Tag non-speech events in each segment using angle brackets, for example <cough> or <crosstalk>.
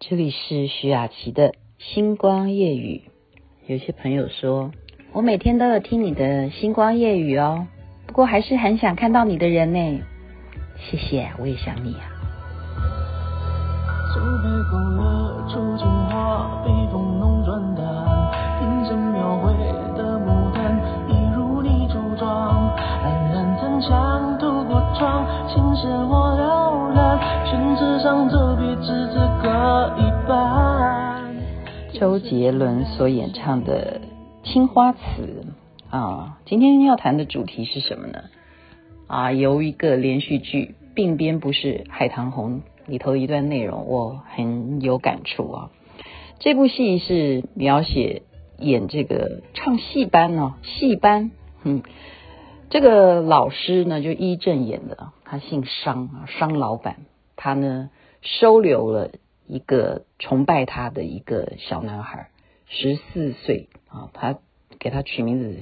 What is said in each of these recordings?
这里是徐雅琪的星光夜雨。有些朋友说，我每天都有听你的星光夜雨哦，不过还是很想看到你的人呢。谢谢，我也想你啊。周杰伦所演唱的《青花瓷》啊，今天要谈的主题是什么呢？啊，由一个连续剧《鬓边不是海棠红》里头一段内容，我很有感触啊。这部戏是描写演这个唱戏班呢，戏班，嗯，这个老师呢就伊正演的，他姓商啊，商老板，他呢收留了。一个崇拜他的一个小男孩，十四岁啊，他给他取名字，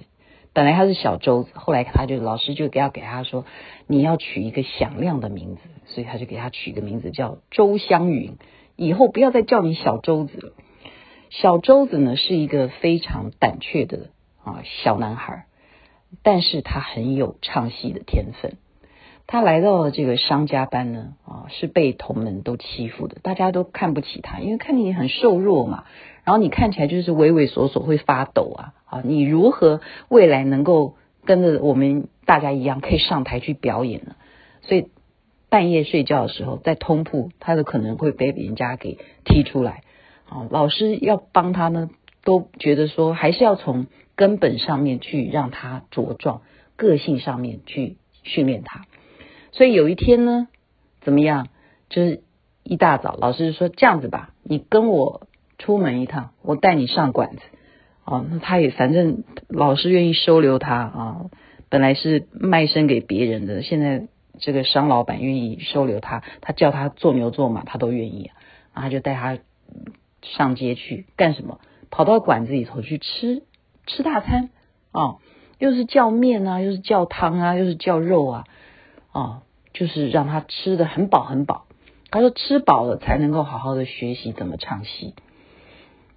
本来他是小周子，后来他就老师就给要给他说，你要取一个响亮的名字，所以他就给他取一个名字叫周湘云，以后不要再叫你小周子了。小周子呢是一个非常胆怯的啊小男孩，但是他很有唱戏的天分。他来到了这个商家班呢，啊，是被同门都欺负的，大家都看不起他，因为看你很瘦弱嘛，然后你看起来就是畏畏缩缩，会发抖啊，啊，你如何未来能够跟着我们大家一样可以上台去表演呢？所以半夜睡觉的时候，在通铺，他都可能会被人家给踢出来，啊，老师要帮他呢，都觉得说还是要从根本上面去让他茁壮，个性上面去训练他。所以有一天呢，怎么样？就是一大早，老师就说这样子吧，你跟我出门一趟，我带你上馆子。哦，那他也反正老师愿意收留他啊，本来是卖身给别人的，现在这个商老板愿意收留他，他叫他做牛做马，他都愿意啊。然后他就带他上街去干什么？跑到馆子里头去吃吃大餐啊，又是叫面啊，又是叫汤啊，又是叫肉啊。哦，就是让他吃得很饱很饱。他说吃饱了才能够好好的学习怎么唱戏。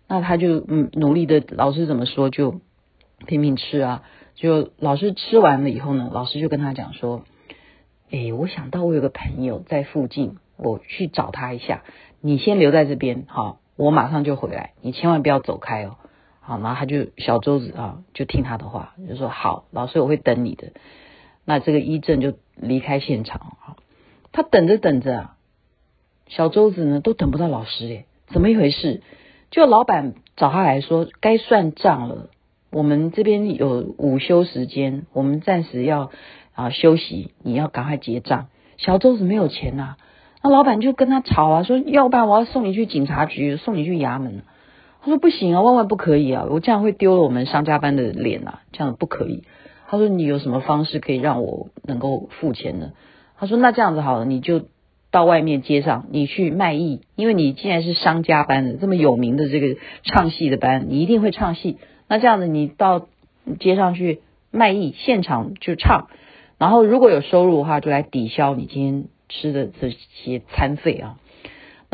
那他就嗯努力的，老师怎么说就拼命吃啊。就老师吃完了以后呢，老师就跟他讲说：“哎，我想到我有个朋友在附近，我去找他一下。你先留在这边，好，我马上就回来，你千万不要走开哦。”好，然后他就小周子啊，就听他的话，就说：“好，老师我会等你的。”那这个一正就离开现场，他等着等着，小周子呢都等不到老师诶，怎么一回事？就老板找他来说，该算账了。我们这边有午休时间，我们暂时要啊休息，你要赶快结账。小周子没有钱呐，那老板就跟他吵啊，说要不然我要送你去警察局，送你去衙门。他说不行啊，万万不可以啊，我这样会丢了我们商家班的脸呐，这样不可以。他说：“你有什么方式可以让我能够付钱呢？”他说：“那这样子好了，你就到外面街上，你去卖艺，因为你既然是商家班的这么有名的这个唱戏的班，你一定会唱戏。那这样子，你到街上去卖艺，现场就唱，然后如果有收入的话，就来抵消你今天吃的这些餐费啊。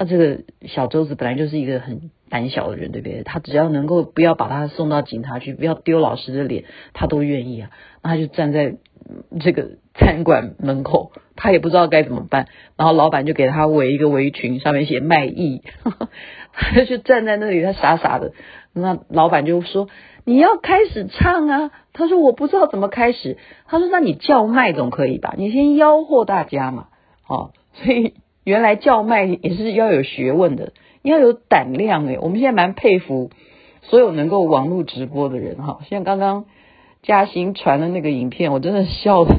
那这个小周子本来就是一个很……”胆小的人对不对？他只要能够不要把他送到警察局，不要丢老师的脸，他都愿意啊。那他就站在这个餐馆门口，他也不知道该怎么办。然后老板就给他围一个围裙，上面写卖艺，<laughs> 他就站在那里，他傻傻的。那老板就说：“你要开始唱啊。”他说：“我不知道怎么开始。”他说：“那你叫卖总可以吧？你先吆喝大家嘛。”哦，所以原来叫卖也是要有学问的。要有胆量诶，我们现在蛮佩服所有能够网络直播的人哈。像刚刚嘉兴传的那个影片，我真的笑的，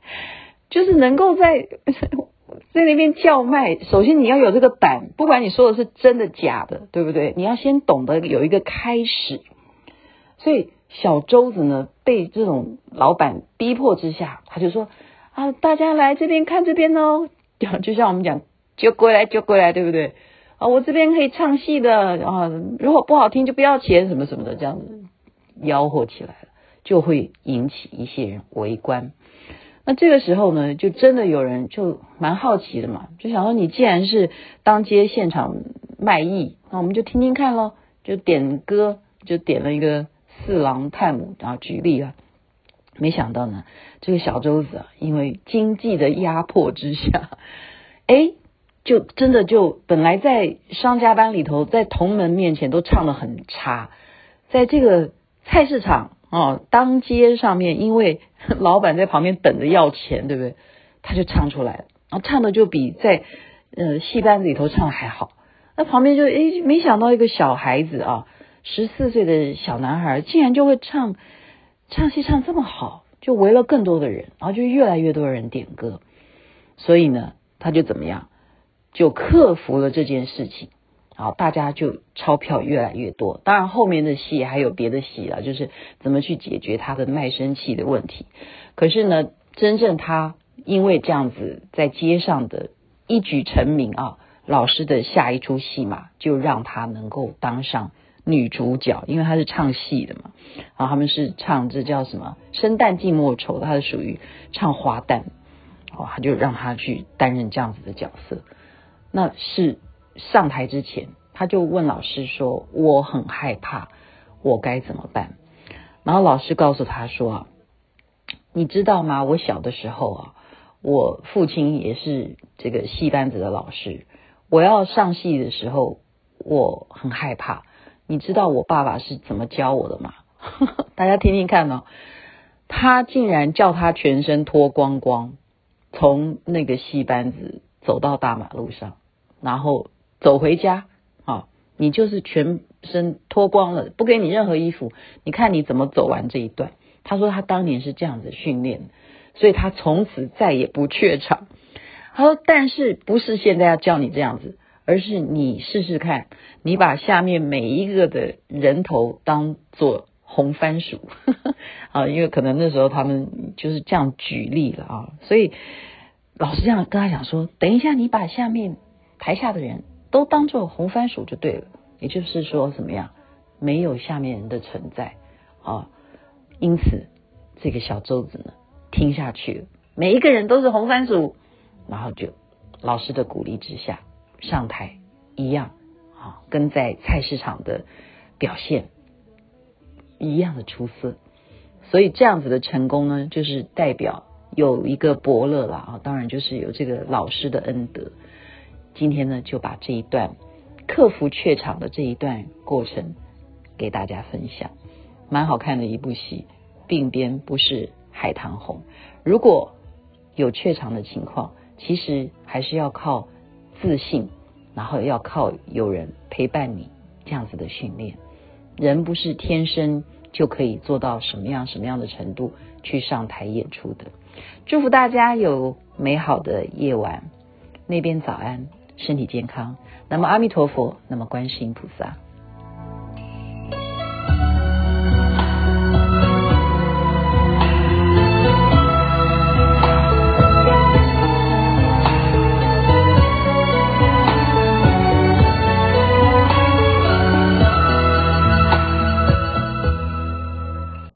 <laughs> 就是能够在 <laughs> 在那边叫卖。首先你要有这个胆，不管你说的是真的假的，对不对？你要先懂得有一个开始。所以小周子呢，被这种老板逼迫之下，他就说啊，大家来这边看这边哦，<laughs> 就像我们讲，就过来就过来，对不对？啊，我这边可以唱戏的啊，如果不好听就不要钱，什么什么的，这样子吆喝起来了，就会引起一些人围观。那这个时候呢，就真的有人就蛮好奇的嘛，就想说，你既然是当街现场卖艺，那我们就听听看喽，就点歌，就点了一个四郎探母，然后举例了。没想到呢，这个小周子啊，因为经济的压迫之下，哎，就真的就本来在商家班里头，在同门面前都唱得很差，在这个菜市场哦，当街上面，因为 <laughs> 老板在旁边等着要钱，对不对？他就唱出来了，然后唱的就比在呃戏班子里头唱的还好。那旁边就哎，没想到一个小孩子啊，十四岁的小男孩，竟然就会唱。唱戏唱这么好，就围了更多的人，然后就越来越多人点歌，所以呢，他就怎么样，就克服了这件事情，好，大家就钞票越来越多。当然后面的戏还有别的戏了，就是怎么去解决他的卖身契的问题。可是呢，真正他因为这样子在街上的一举成名啊，老师的下一出戏嘛就让他能够当上。女主角，因为她是唱戏的嘛，然后他们是唱这叫什么“生旦净末丑”，她是属于唱花旦，哦，他就让她去担任这样子的角色。那是上台之前，他就问老师说：“我很害怕，我该怎么办？”然后老师告诉他说：“，你知道吗？我小的时候啊，我父亲也是这个戏班子的老师，我要上戏的时候，我很害怕。”你知道我爸爸是怎么教我的吗？<laughs> 大家听听看哦，他竟然叫他全身脱光光，从那个戏班子走到大马路上，然后走回家。啊，你就是全身脱光了，不给你任何衣服，你看你怎么走完这一段？他说他当年是这样子训练，所以他从此再也不怯场。他说，但是不是现在要叫你这样子？而是你试试看，你把下面每一个的人头当做红番薯呵呵 <laughs> 啊，因为可能那时候他们就是这样举例了啊，所以老师这样跟他讲说，等一下你把下面台下的人都当做红番薯就对了，也就是说怎么样，没有下面人的存在啊，因此这个小周子呢听下去，每一个人都是红番薯，然后就老师的鼓励之下。上台一样啊，跟在菜市场的表现一样的出色，所以这样子的成功呢，就是代表有一个伯乐了啊，当然就是有这个老师的恩德。今天呢，就把这一段克服怯场的这一段过程给大家分享，蛮好看的一部戏。鬓边不是海棠红，如果有怯场的情况，其实还是要靠。自信，然后要靠有人陪伴你，这样子的训练。人不是天生就可以做到什么样什么样的程度去上台演出的。祝福大家有美好的夜晚，那边早安，身体健康。那么阿弥陀佛，那么观世音菩萨。